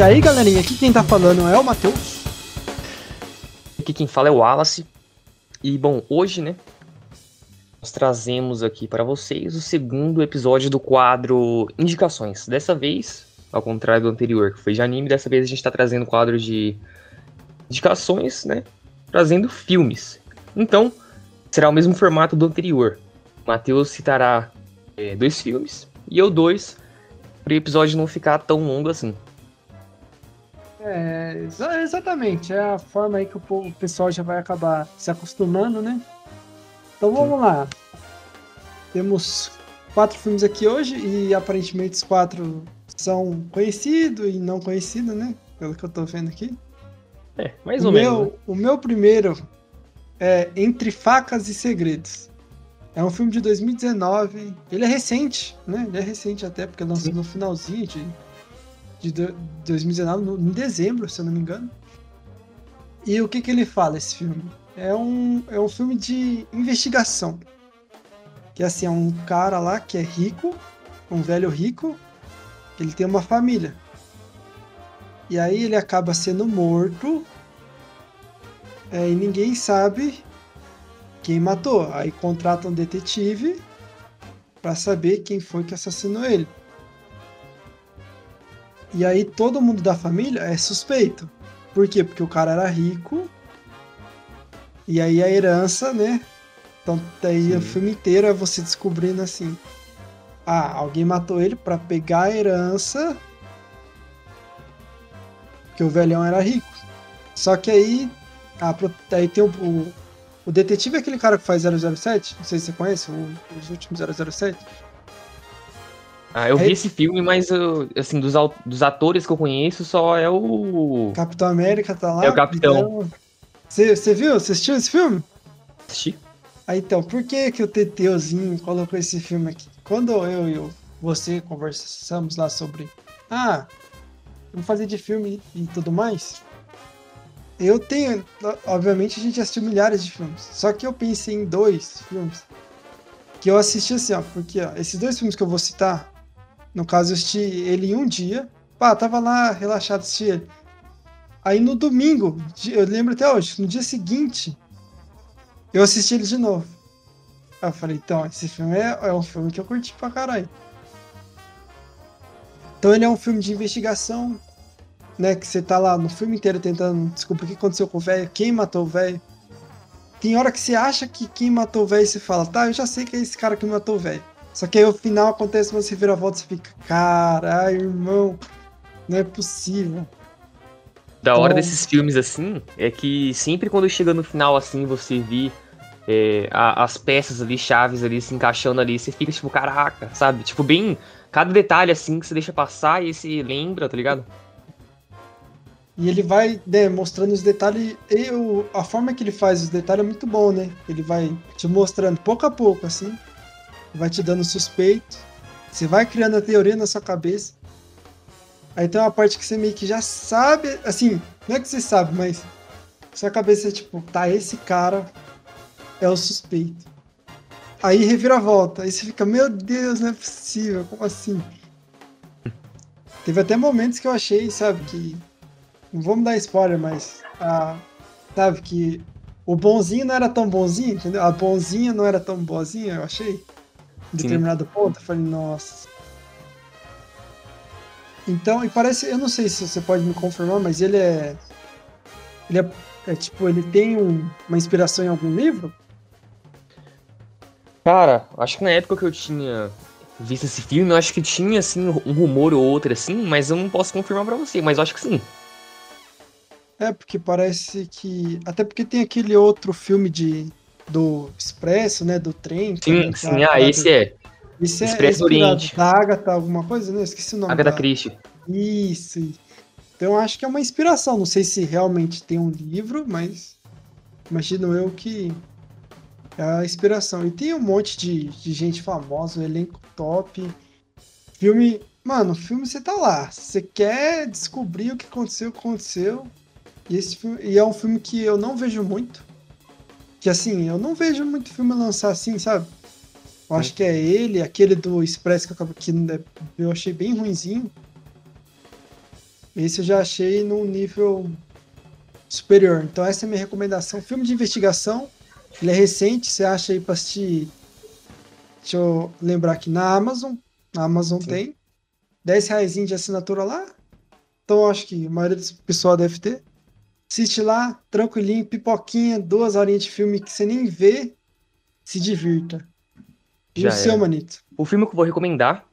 E aí, galerinha, aqui quem tá falando é o Matheus. Aqui quem fala é o Wallace. E bom, hoje, né, nós trazemos aqui para vocês o segundo episódio do quadro Indicações. Dessa vez, ao contrário do anterior, que foi de anime, dessa vez a gente está trazendo o quadro de indicações, né, trazendo filmes. Então, será o mesmo formato do anterior. O Matheus citará é, dois filmes e eu dois, para o episódio não ficar tão longo assim. É, exatamente. É a forma aí que o, povo, o pessoal já vai acabar se acostumando, né? Então vamos Sim. lá. Temos quatro filmes aqui hoje e aparentemente os quatro são conhecidos e não conhecidos, né? Pelo que eu tô vendo aqui. É, mais o ou meu, menos. Né? O meu primeiro é Entre Facas e Segredos. É um filme de 2019. Ele é recente, né? Ele é recente até, porque lançou no finalzinho de de 2019, no, em dezembro, se eu não me engano. E o que, que ele fala, esse filme? É um, é um filme de investigação. Que assim, é um cara lá que é rico, um velho rico, ele tem uma família. E aí ele acaba sendo morto é, e ninguém sabe quem matou. Aí contrata um detetive para saber quem foi que assassinou ele. E aí todo mundo da família é suspeito. Por quê? Porque o cara era rico. E aí a herança, né? Então daí Sim. o filme inteiro é você descobrindo assim. Ah, alguém matou ele para pegar a herança. Que o velhão era rico. Só que aí. Ah, aí tem o, o, o detetive é aquele cara que faz 007. Não sei se você conhece, o, os últimos 007. Ah, eu é... vi esse filme, mas assim, dos, dos atores que eu conheço, só é o. Capitão América tá lá. É o Capitão. Você então... viu? Você assistiu esse filme? Assisti. Ah, então, por que que o Teteuzinho colocou esse filme aqui? Quando eu e você conversamos lá sobre. Ah, vamos fazer de filme e tudo mais. Eu tenho. Obviamente a gente assistiu milhares de filmes. Só que eu pensei em dois filmes. Que eu assisti assim, ó. Porque ó, esses dois filmes que eu vou citar no caso, eu assisti ele em um dia. Pá, tava lá relaxado assisti ele. Aí no domingo, eu lembro até hoje, no dia seguinte, eu assisti ele de novo. Aí eu falei, então, esse filme é, é um filme que eu curti pra caralho. Então ele é um filme de investigação, né? Que você tá lá no filme inteiro tentando descobrir o que aconteceu com o velho, quem matou o velho. Tem hora que você acha que quem matou o velho, você fala, tá, eu já sei que é esse cara que matou o velho. Só que aí o final acontece uma reviravolta e você fica, caralho, irmão, não é possível. Da hora então... desses filmes assim, é que sempre quando chega no final assim, você vê é, a, as peças ali, chaves ali, se encaixando ali, você fica tipo, caraca, sabe? Tipo, bem. Cada detalhe assim que você deixa passar e você lembra, tá ligado? E ele vai né, mostrando os detalhes. E o, a forma que ele faz os detalhes é muito bom, né? Ele vai te mostrando pouco a pouco, assim vai te dando suspeito, você vai criando a teoria na sua cabeça. Aí tem uma parte que você meio que já sabe, assim, não é que você sabe, mas sua cabeça é tipo, tá, esse cara é o suspeito. Aí revira a volta, aí você fica, meu Deus, não é possível, como assim? Teve até momentos que eu achei, sabe, que. Não vamos dar spoiler, mas. Ah, sabe, que o bonzinho não era tão bonzinho, entendeu? A bonzinha não era tão boazinha, eu achei determinado Sim. ponto, eu falei, nossa. Então, e parece, eu não sei se você pode me confirmar, mas ele é. Ele é, é tipo, ele tem um, uma inspiração em algum livro? Cara, acho que na época que eu tinha visto esse filme, eu acho que tinha, assim, um rumor ou outro, assim, mas eu não posso confirmar para você, mas eu acho que sim. É, porque parece que. Até porque tem aquele outro filme de do Expresso, né? Do trem. Sim, sim, ah, esse é. Esse é Expresso é Oriente. Da Agatha, alguma coisa, né? Esqueci o nome. Agatha da... Christie. Isso. Então acho que é uma inspiração. Não sei se realmente tem um livro, mas imagino eu que é a inspiração. E tem um monte de, de gente famosa, um elenco top. Filme. Mano, o filme você tá lá. Você quer descobrir o que aconteceu, aconteceu. E, esse filme, e é um filme que eu não vejo muito. Que assim, eu não vejo muito filme lançar assim, sabe? Eu acho que é ele, aquele do Express que eu, que eu achei bem ruinzinho. Esse eu já achei num nível superior. Então essa é a minha recomendação. Filme de investigação, ele é recente, você acha aí pra assistir. Deixa eu lembrar aqui na Amazon. Na Amazon Sim. tem. 10 reais de assinatura lá. Então acho que a maioria do pessoal deve ter. Assiste lá, tranquilinho, pipoquinha, duas horinhas de filme que você nem vê, se divirta. E Já o seu, é. Manito? O filme que eu vou recomendar,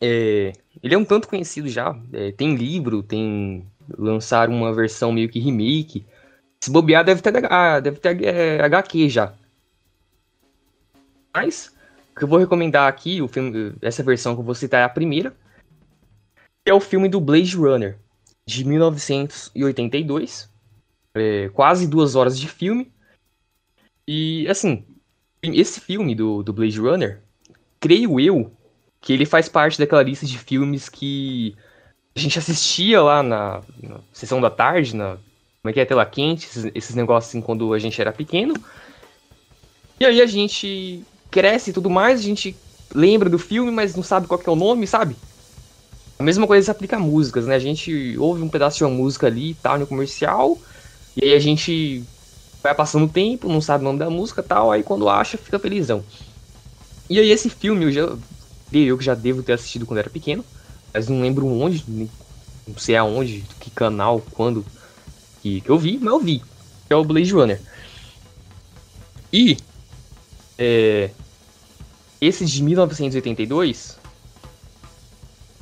é... ele é um tanto conhecido já, é... tem livro, tem lançar uma versão meio que remake. Se bobear, deve ter, deve ter é, HQ já. Mas, o que eu vou recomendar aqui, o filme, essa versão que eu vou citar é a primeira, é o filme do Blade Runner de 1982. É, quase duas horas de filme. E, assim, esse filme do, do Blade Runner, creio eu que ele faz parte daquela lista de filmes que a gente assistia lá na, na sessão da tarde, na como é que é, tela quente, esses, esses, negócios assim quando a gente era pequeno. E aí a gente cresce e tudo mais, a gente lembra do filme, mas não sabe qual é o nome, sabe? A mesma coisa se aplica a músicas, né? A gente ouve um pedaço de uma música ali e tal no comercial, e aí a gente vai passando o tempo, não sabe o nome da música e tal, aí quando acha, fica felizão. E aí esse filme, eu já eu que já devo ter assistido quando era pequeno, mas não lembro onde, não sei aonde, que canal, quando que, que eu vi, mas eu vi, que é o Blade Runner. E é, esse de 1982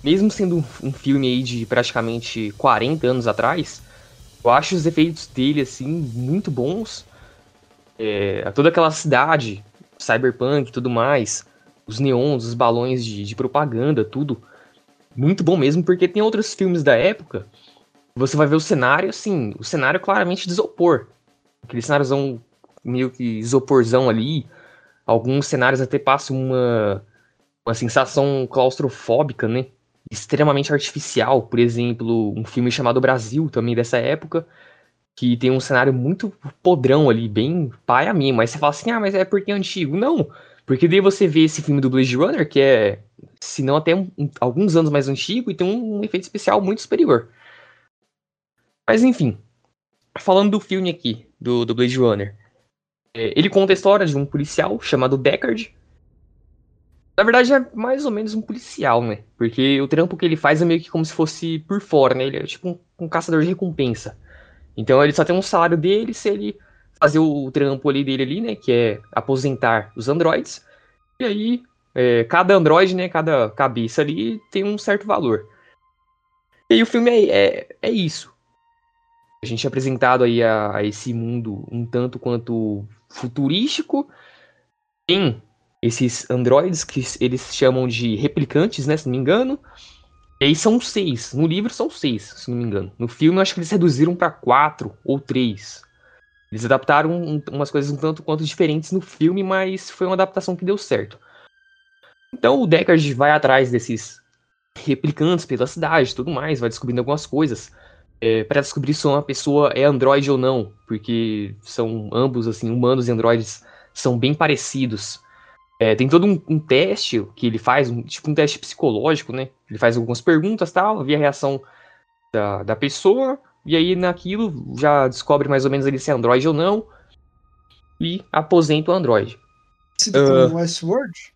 mesmo sendo um, filme aí de praticamente 40 anos atrás, eu acho os efeitos dele, assim, muito bons. É, toda aquela cidade, cyberpunk e tudo mais, os neons, os balões de, de, propaganda, tudo. Muito bom mesmo, porque tem outros filmes da época. Você vai ver o cenário, assim, o cenário claramente de isopor. Aquele cenáriozão meio que isoporzão ali. Alguns cenários até passam uma, uma sensação claustrofóbica, né? Extremamente artificial. Por exemplo, um filme chamado Brasil, também dessa época, que tem um cenário muito podrão ali, bem pai a mim. Mas você fala assim, ah, mas é porque é antigo. Não, porque daí você vê esse filme do Blade Runner, que é, se não até um, alguns anos mais antigo, e tem um, um efeito especial muito superior. Mas enfim, falando do filme aqui, do, do Blade Runner. É, ele conta a história de um policial chamado Deckard, na verdade, é mais ou menos um policial, né? Porque o trampo que ele faz é meio que como se fosse por fora, né? Ele é tipo um, um caçador de recompensa. Então ele só tem um salário dele se ele fazer o, trampo ali dele ali, né? Que é aposentar os androids. E aí, é, cada android, né? Cada cabeça ali tem um certo valor. E aí o filme é, é, é isso. A gente é apresentado aí a, a esse mundo um tanto quanto futurístico. Tem esses androides que eles chamam de replicantes, né? Se não me engano. E aí são seis. No livro são seis, se não me engano. No filme eu acho que eles reduziram para quatro ou três. Eles adaptaram um, umas coisas um tanto quanto diferentes no filme, mas foi uma adaptação que deu certo. Então o Deckard vai atrás desses replicantes pela cidade tudo mais, vai descobrindo algumas coisas. É, para descobrir se uma pessoa é androide ou não, porque são ambos, assim, humanos e androides são bem parecidos. É, tem todo um, um, teste que ele faz, um, tipo um teste psicológico, né? Ele faz algumas perguntas tal, vê a reação da, da pessoa, e aí naquilo já descobre mais ou menos ele se é Android ou não, e aposenta o Android. Se uh, Westworld?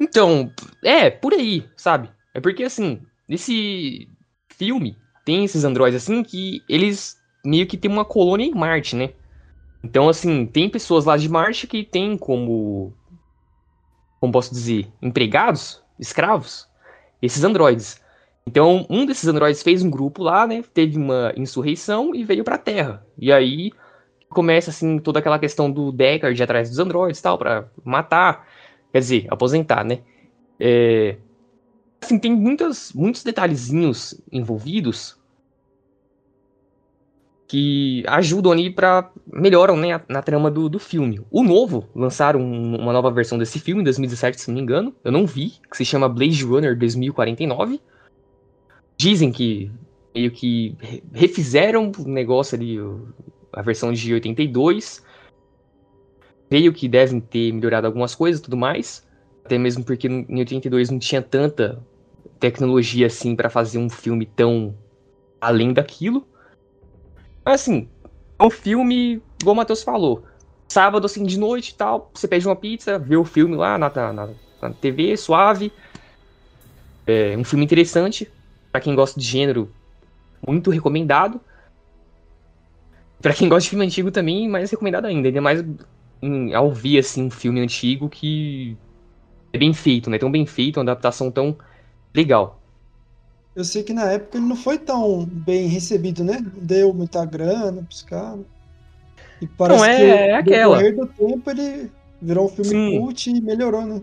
Então, é, por aí, sabe? É porque assim, nesse filme tem esses androides assim que eles meio que tem uma colônia em Marte, né? Então, assim, tem pessoas lá de Marte que tem como. Como posso dizer? Empregados, escravos, esses androides. Então, um desses androides fez um grupo lá, né? Teve uma insurreição e veio pra Terra. E aí começa, assim, toda aquela questão do Deckard atrás dos androides e tal, pra matar. Quer dizer, aposentar, né? É... Assim, tem muitas, muitos detalhezinhos envolvidos que ajudam ali para melhoram né, na trama do, do filme. O novo, lançaram uma nova versão desse filme em 2017, se não me engano. Eu não vi, que se chama Blade Runner 2049. Dizem que meio que refizeram o negócio ali, a versão de 82. Creio que devem ter melhorado algumas coisas e tudo mais. Até mesmo porque em 82 não tinha tanta tecnologia assim para fazer um filme tão além daquilo. Assim, é um filme, igual o Matheus falou, sábado assim de noite e tal, você pede uma pizza, vê o filme lá na, na, na TV, suave. É um filme interessante, para quem gosta de gênero, muito recomendado. Para quem gosta de filme antigo também, mais recomendado ainda, ainda mais em, ao ver assim um filme antigo que é bem feito, né? Tão bem feito, uma adaptação tão legal. Eu sei que na época ele não foi tão bem recebido, né? Deu muita grana pros caras. E parece não, é, que é aquela. do tempo ele virou um filme Sim. cult e melhorou, né?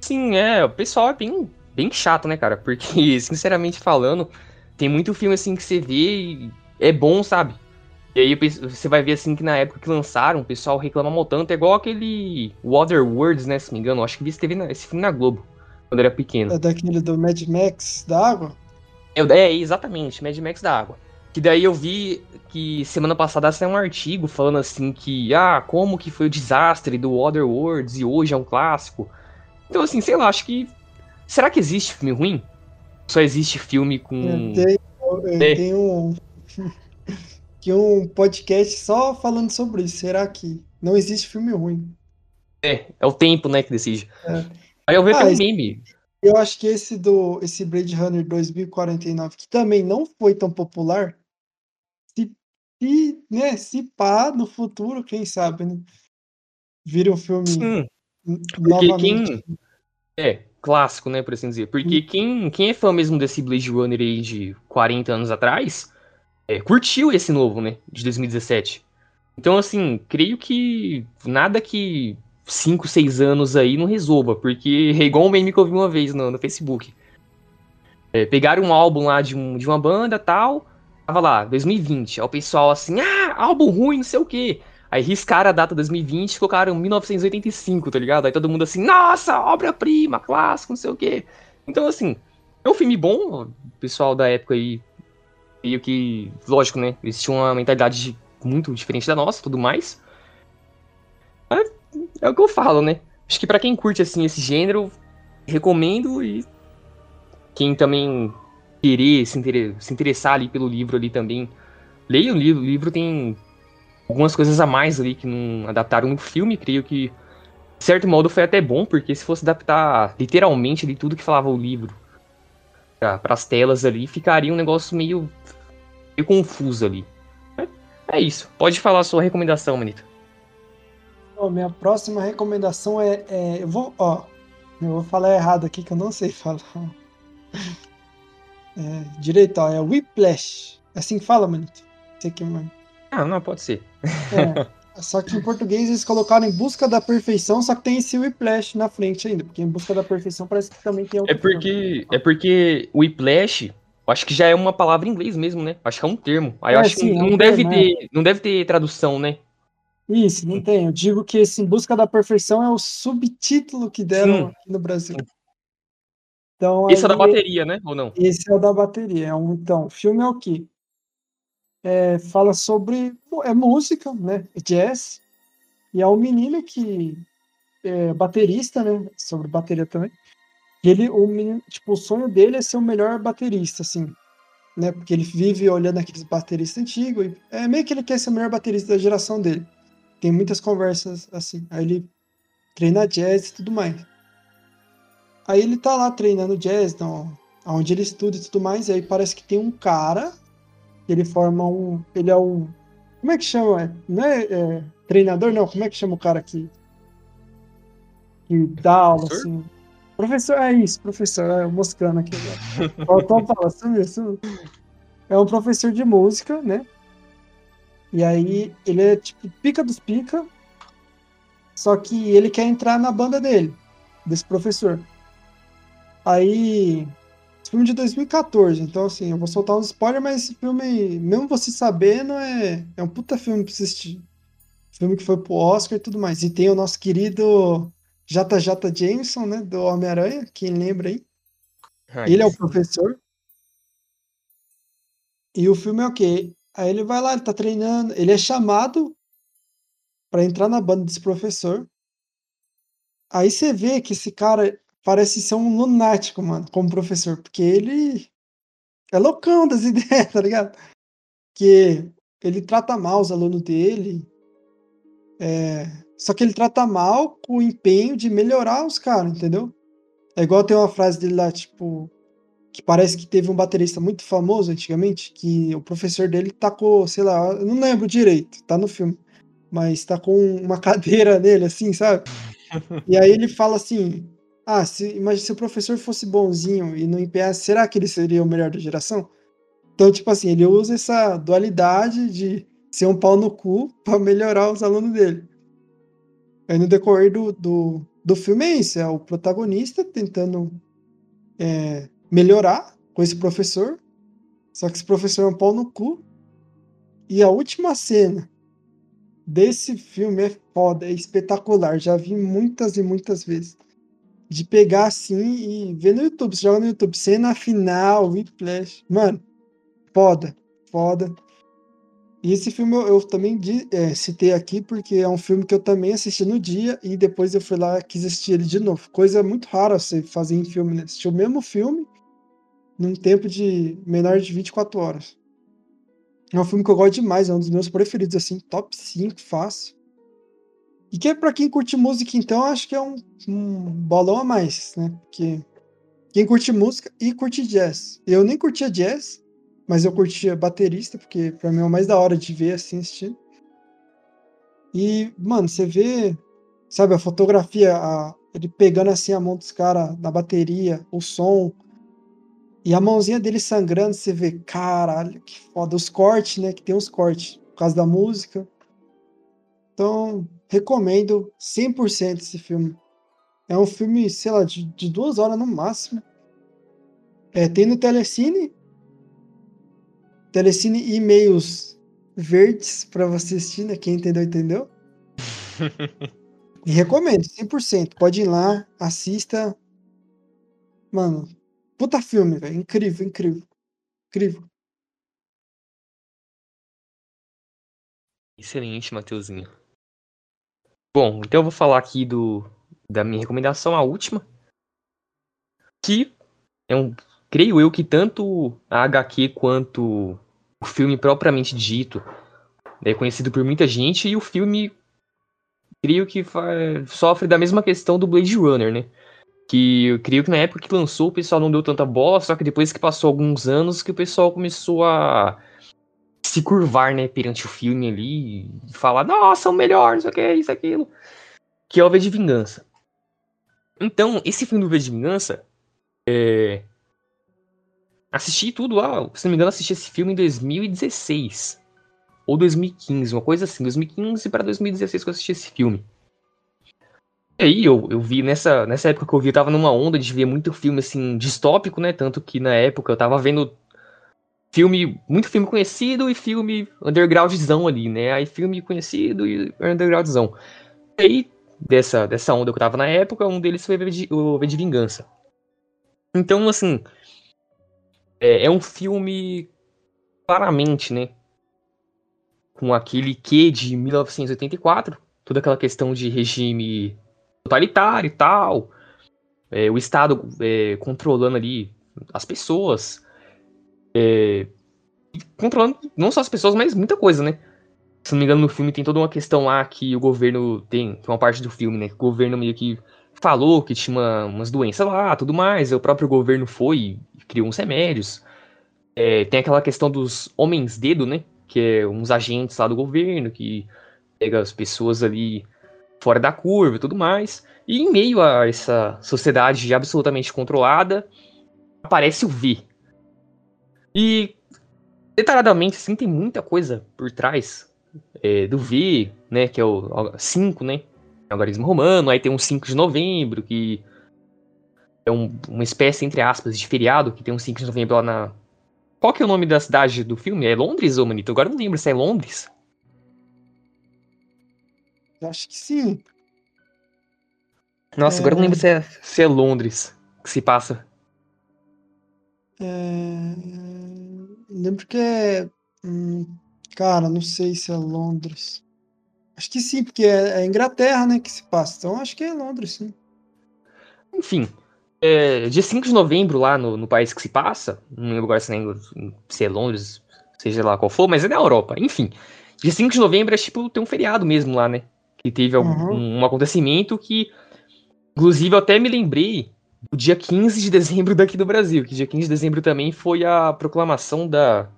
Sim, é. O pessoal é bem, bem chato, né, cara? Porque, sinceramente falando, tem muito filme assim que você vê e é bom, sabe? E aí você vai ver assim que na época que lançaram, o pessoal reclama mal tanto. É igual aquele Waterworlds, né? Se me engano. Acho que vi esse filme na Globo, quando era pequeno. É daquele do Mad Max da água? É, é, exatamente, Mad Max da água. Que daí eu vi que semana passada saiu um artigo falando assim que, ah, como que foi o desastre do Waterworlds e hoje é um clássico. Então, assim, sei lá, acho que. Será que existe filme ruim? Só existe filme com. Tem, é. tem um. que um podcast só falando sobre isso. Será que não existe filme ruim? É, é o tempo, né, que decide. É. Aí eu vejo ah, um meme. Eu acho que esse do esse Blade Runner 2049, que também não foi tão popular, se, se, né, se pá no futuro, quem sabe, né? Vira um filme Sim. novamente. Quem, é, clássico, né, por assim dizer. Porque hum. quem, quem é fã mesmo desse Blade Runner aí de 40 anos atrás, é, curtiu esse novo, né, de 2017. Então, assim, creio que nada que 5, 6 anos aí não resolva, porque é igual um meme que eu vi uma vez no, no Facebook. É, pegaram um álbum lá de, um, de uma banda tal, tava lá, 2020. Aí o pessoal assim, ah, álbum ruim, não sei o quê. Aí riscaram a data 2020 e colocaram 1985, tá ligado? Aí todo mundo assim, nossa, obra-prima, clássico, não sei o quê. Então, assim, é um filme bom, o pessoal da época aí, meio que, lógico, né? Eles tinham uma mentalidade muito diferente da nossa tudo mais. Mas é o que eu falo, né? Acho que para quem curte, assim, esse gênero, recomendo e quem também querer se, interessar ali pelo livro ali também, leia o livro. O livro tem algumas coisas a mais ali que não adaptaram no filme. Creio que, de certo modo, foi até bom, porque se fosse adaptar literalmente ali tudo que falava o livro para as telas ali, ficaria um negócio meio, meio confuso ali. É, é isso. Pode falar a sua recomendação, Manito. Oh, minha próxima recomendação é, é, Eu vou. Ó, eu vou falar errado aqui que eu não sei falar. É, direito, ó, é Whiplash. É assim que fala, Manito? Sei que, mano. Ah, não, pode ser. É, só que em português eles colocaram em busca da perfeição, só que tem esse whiplash na frente ainda, porque em busca da perfeição parece que também tem outro É porque, é porque whiplash, acho que já é uma palavra em inglês mesmo, né? Acho que é um termo. Aí é, eu acho sim, que não, é um deve termo, ter, é. não deve ter tradução, né? Isso, não tem. Eu digo que esse Em Busca da Perfeição é o subtítulo que deram sim. aqui no Brasil. Então, esse é o da bateria, né? Ou não? Esse é o da bateria. É então, o filme é o quê? é, fala sobre é música, né, jazz, e é um menino que é baterista, né, sobre bateria também. E ele, o menino, tipo, o sonho dele é ser o melhor baterista, assim, né, porque ele vive olhando aqueles bateristas antigos, é meio que ele quer ser o melhor baterista da geração dele. Tem muitas conversas assim. Aí ele treina jazz e tudo mais. Aí ele tá lá treinando jazz, então, onde ele estuda e tudo mais, e aí parece que tem um cara ele forma um. Ele é um. Como é que chama? Não é, é treinador, não. Como é que chama o cara que. Que dá aula, professor? assim? Professor, é isso, professor. É o Moscano aqui. Faltou falar, sumiu, sumiu. É um professor de música, né? E aí ele é tipo pica dos pica. Só que ele quer entrar na banda dele, desse professor. Aí filme de 2014, então assim, eu vou soltar um spoiler, mas esse filme, mesmo você sabendo, é, é um puta filme pra assistir. Filme que foi pro Oscar e tudo mais. E tem o nosso querido JJ Jameson, né, do Homem-Aranha, quem lembra aí? Ah, ele é o professor. E o filme é o quê? Aí ele vai lá, ele tá treinando, ele é chamado para entrar na banda desse professor. Aí você vê que esse cara parece ser um lunático, mano, como professor, porque ele é loucão das ideias, tá ligado? Que ele trata mal os alunos dele, é, só que ele trata mal com o empenho de melhorar os caras, entendeu? É igual tem uma frase dele lá, tipo, que parece que teve um baterista muito famoso antigamente, que o professor dele tacou, sei lá, eu não lembro direito, tá no filme, mas com uma cadeira nele, assim, sabe? E aí ele fala assim: Ah, se, imagina se o professor fosse bonzinho e não empenhasse, será que ele seria o melhor da geração? Então, tipo assim, ele usa essa dualidade de ser um pau no cu para melhorar os alunos dele. Aí no decorrer do, do, do filme é isso: é o protagonista tentando é, melhorar com esse professor. Só que esse professor é um pau no cu. E a última cena desse filme é foda, é espetacular. Já vi muitas e muitas vezes. De pegar assim e ver no YouTube. Você joga no YouTube, cena final, Whiplash. Mano, foda, foda. E esse filme eu, eu também é, citei aqui porque é um filme que eu também assisti no dia e depois eu fui lá quis assistir ele de novo. Coisa muito rara você fazer em filme, né? Assistir o mesmo filme num tempo de menor de 24 horas. É um filme que eu gosto demais, é um dos meus preferidos, assim, top 5, fácil. E que é pra quem curte música, então, acho que é um, um bolão a mais, né? Porque quem curte música e curte jazz. Eu nem curtia jazz, mas eu curtia baterista, porque pra mim é o mais da hora de ver, assim, assistindo. E, mano, você vê, sabe, a fotografia, a, ele pegando assim a mão dos caras na bateria, o som, e a mãozinha dele sangrando, você vê, caralho, que foda. Os cortes, né? Que tem os cortes por causa da música. Então, recomendo 100% esse filme. É um filme, sei lá, de, de duas horas no máximo. É, tem no Telecine. Telecine e meios verdes para você assistir, né? Quem entendeu, entendeu. e recomendo, 100%. Pode ir lá, assista. Mano, Puta filme, velho. Incrível, incrível. Incrível. Excelente, Mateuzinho. Bom, então eu vou falar aqui do da minha recomendação, a última. Que é um. Creio eu que tanto a HQ quanto o filme propriamente dito é conhecido por muita gente e o filme creio que sofre da mesma questão do Blade Runner, né? Que eu creio que na época que lançou o pessoal não deu tanta bola, só que depois que passou alguns anos que o pessoal começou a se curvar, né, perante o filme ali e falar, nossa, o melhor, isso aqui, isso, aquilo. Que é o V de Vingança. Então, esse filme do V de Vingança, é... assisti tudo lá, se não me engano, assisti esse filme em 2016. Ou 2015, uma coisa assim, 2015 para 2016 que eu assisti esse filme. Aí eu, eu vi nessa, nessa época que eu vi, eu tava numa onda de ver muito filme assim, distópico, né? Tanto que na época eu tava vendo filme, muito filme conhecido e filme undergroundzão ali, né? Aí filme conhecido e undergroundzão. E aí, dessa, dessa onda que eu tava na época, um deles foi o V de Vingança. Então, assim, é, é um filme claramente, né? Com aquele quê de 1984, toda aquela questão de regime totalitário e tal. É, o Estado é, controlando ali as pessoas. É, controlando não só as pessoas, mas muita coisa, né? Se não me engano, no filme tem toda uma questão lá que o governo tem, que é uma parte do filme, né? Que o governo meio que falou que tinha uma, umas doenças lá, tudo mais. O próprio governo foi e criou uns remédios. É, tem aquela questão dos homens dedo, né? Que é uns agentes lá do governo que pega as pessoas ali fora da curva e tudo mais. E em meio a essa sociedade absolutamente controlada, aparece o V. E detalhadamente, assim, tem muita coisa por trás é, do V, né? Que é o 5, né? Algarismo romano, aí tem um 5 de novembro, que é um, uma espécie, entre aspas, de feriado, que tem um 5 de novembro lá na. Qual que é o nome da cidade do filme? É Londres, ô Manito? Agora eu não lembro se é Londres. Acho que sim. Nossa, é... agora eu não lembro se é, se é Londres que se passa. É... Lembro que é. Hum, cara, não sei se é Londres. Acho que sim, porque é, é Inglaterra, né, que se passa. Então acho que é Londres, sim. Enfim, É, dia 5 de novembro, lá no, no país que se passa, não lembro agora se, nem, se é Londres, seja lá qual for, mas é na Europa, enfim. Dia 5 de novembro é tipo, tem um feriado mesmo lá, né? Que teve uhum. um, acontecimento que, inclusive, eu até me lembrei do dia 15 de dezembro daqui do Brasil, que dia 15 de dezembro também foi a proclamação da.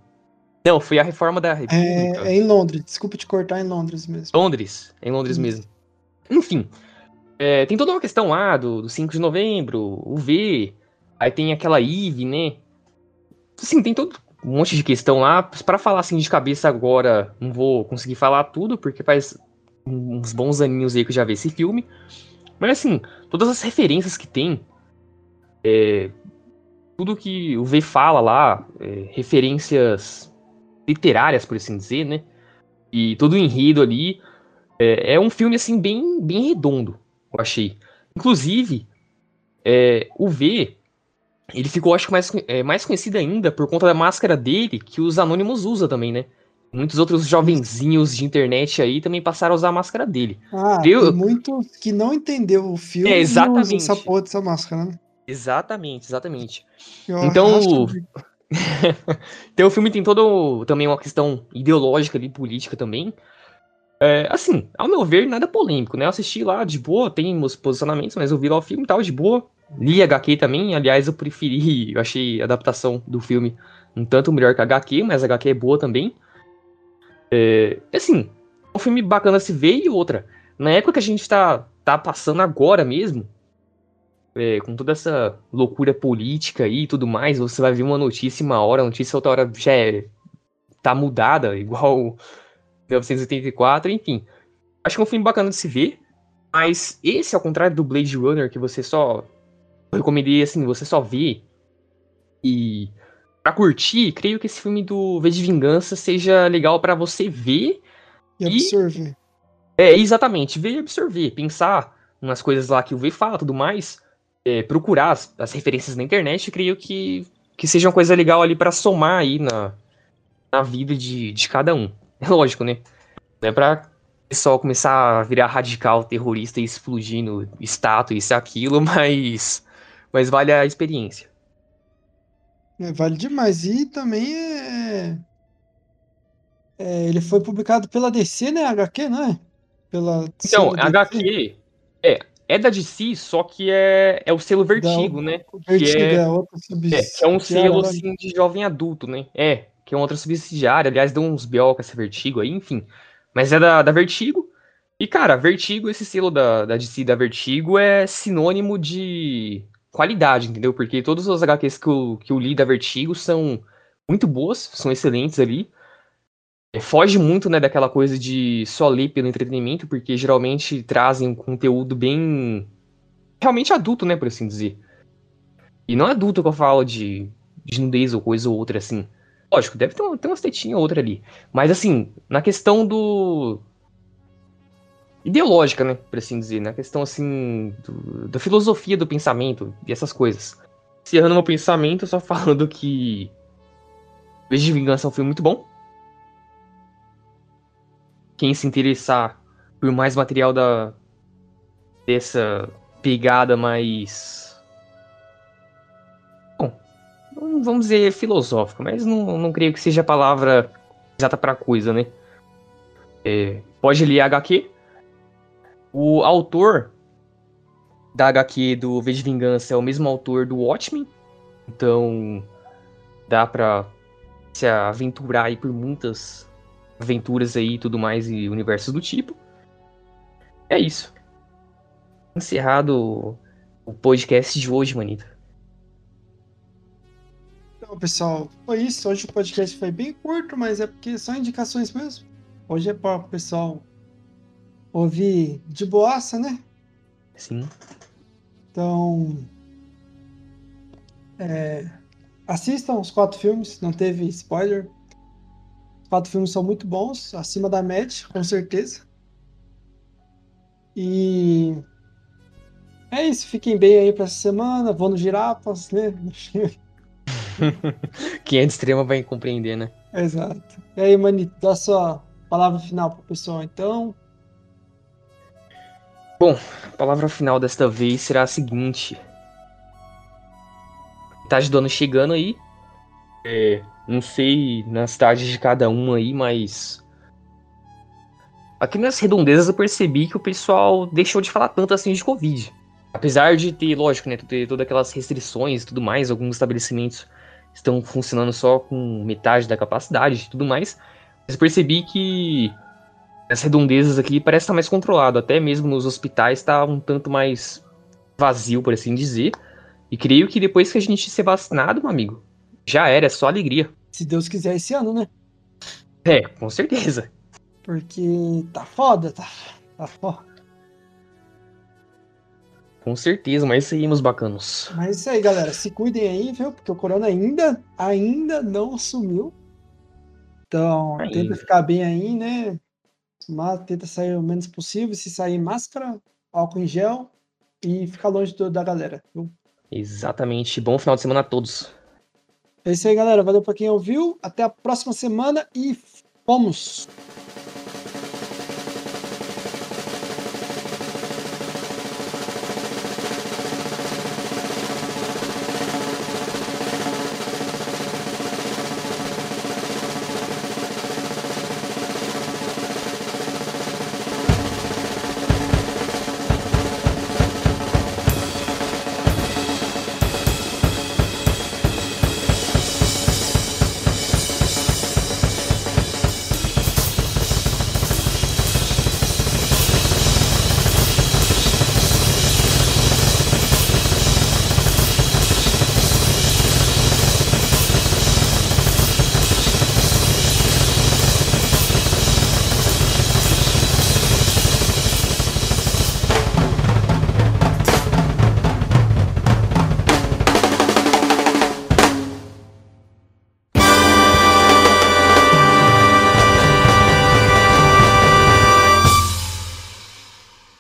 Não, foi a reforma da República. É, é em Londres, desculpa te cortar, é em Londres mesmo. Londres, é em Londres mesmo. Enfim, é, tem toda uma questão lá do, do 5 de novembro, o V, aí tem aquela Eve, né? Sim, tem todo um monte de questão lá. Para falar assim de cabeça agora, não vou conseguir falar tudo, porque faz uns bons aninhos aí que eu já vi esse filme. Mas assim, todas as referências que tem, é, tudo que o V fala lá, é, referências literárias, por assim dizer, né? E todo o enredo ali, é, é um filme assim bem, bem redondo eu achei. Inclusive, é, o V, ele ficou, acho que, mais, é, mais conhecido ainda por conta da máscara dele, que os Anônimos usa também, né? Muitos outros jovenzinhos de internet aí também passaram a usar a máscara dele. Ah, Eu... tem muito que não entendeu o filme é, exatamente. essa porra dessa máscara, né? Exatamente, exatamente. Eu então, o... então o filme tem todo também uma questão ideológica ali, política também. É, assim, ao meu ver, nada polêmico, né? Eu assisti lá de boa, tem meus posicionamentos, mas eu vi lá o filme e tal, de boa. Li HQ também, aliás, eu preferi, eu achei a adaptação do filme um tanto melhor que a HQ, mas a HQ é boa também. É, assim, é um filme bacana se ver e outra. Na época que a gente tá, tá passando agora mesmo, é, com toda essa loucura política e tudo mais, você vai ver uma notícia uma hora, a notícia outra hora já é, tá mudada, igual 1984, enfim. Acho que é um filme bacana de se ver, mas esse, ao contrário do Blade Runner, que você só. Eu recomendei assim, você só vê. E. Pra curtir, creio que esse filme do V de Vingança seja legal para você ver. E, e absorver. É, exatamente, ver e absorver. Pensar nas coisas lá que o V fala tudo mais. É, procurar as, as, referências na internet, creio que, que seja uma coisa legal ali para somar aí na, na vida de, de cada um. É lógico, né? Não é pra pessoal começar a virar radical, terrorista e explodindo estátua, isso e aquilo, mas, mas vale a experiência. É, vale demais. E também é... é... Ele foi publicado pela DC, né? HQ, não é? Pela então, HQ é, é da DC, só que é, é o selo Vertigo, da, né? Vertigo que é, é, outra é, que é um selo assim, de jovem adulto, né? É, que é uma outra subsidiária. Aliás, deu uns BO com essa Vertigo aí, enfim. Mas é da, da Vertigo. E, cara, Vertigo, esse selo da, da DC da Vertigo é sinônimo de qualidade, entendeu? Porque todos os HQs que eu, que eu li da Vertigo são muito boas, são excelentes ali. É, foge muito, né, daquela coisa de só ler pelo entretenimento, porque geralmente trazem um conteúdo bem. realmente adulto, né, por assim dizer. E não é adulto que eu falo de, de nudez ou coisa ou outra assim. Lógico, deve ter, uma, ter umas tetinhas ou outra ali. Mas assim, na questão do. Ideológica, né? Por assim dizer. Na questão assim. Do, da filosofia do pensamento e essas coisas. Encerrando meu pensamento, só falando que. Vejo de Vingança é um filme muito bom. Quem se interessar por mais material da. dessa pegada mais vamos dizer, filosófico, mas não, não creio que seja a palavra exata para coisa, né? É, pode ler HQ. O autor da HQ do V de Vingança é o mesmo autor do Watchmen, então dá pra se aventurar aí por muitas aventuras aí e tudo mais e universos do tipo. É isso. Encerrado o podcast de hoje, manita. Então, pessoal, foi isso. Hoje o podcast foi bem curto, mas é porque são indicações mesmo. Hoje é para o pessoal ouvir de boaça, né? Sim. Então, é, assistam os quatro filmes, não teve spoiler. Os quatro filmes são muito bons, acima da média, com certeza. E é isso, fiquem bem aí para essa semana. Vão no Girapas, né? Quem é de extrema vai compreender, né? Exato. E aí, Manito, dá sua palavra final pro pessoal, então. Bom, a palavra final desta vez será a seguinte. metade do ano chegando aí. É, não sei nas cidades de cada um aí, mas. Aqui nas redondezas eu percebi que o pessoal deixou de falar tanto assim de Covid. Apesar de ter, lógico, né, ter todas aquelas restrições e tudo mais, alguns estabelecimentos estão funcionando só com metade da capacidade e tudo mais. Mas percebi que as redondezas aqui parece estar mais controlado. Até mesmo nos hospitais está um tanto mais vazio, por assim dizer. E creio que depois que a gente ser vacinado, meu amigo, já era, é só alegria. Se Deus quiser esse ano, né? É, com certeza. Porque tá foda, tá, tá foda. Com certeza, mas seguimos bacanos. Mas é isso aí, galera. Se cuidem aí, viu? Porque o corona ainda, ainda não sumiu. Então, tenta ficar bem aí, né? Mas tenta sair o menos possível. Se sair, máscara, álcool em gel e ficar longe do, da galera, viu? Exatamente. Bom final de semana a todos. É isso aí, galera. Valeu para quem ouviu. Até a próxima semana e fomos!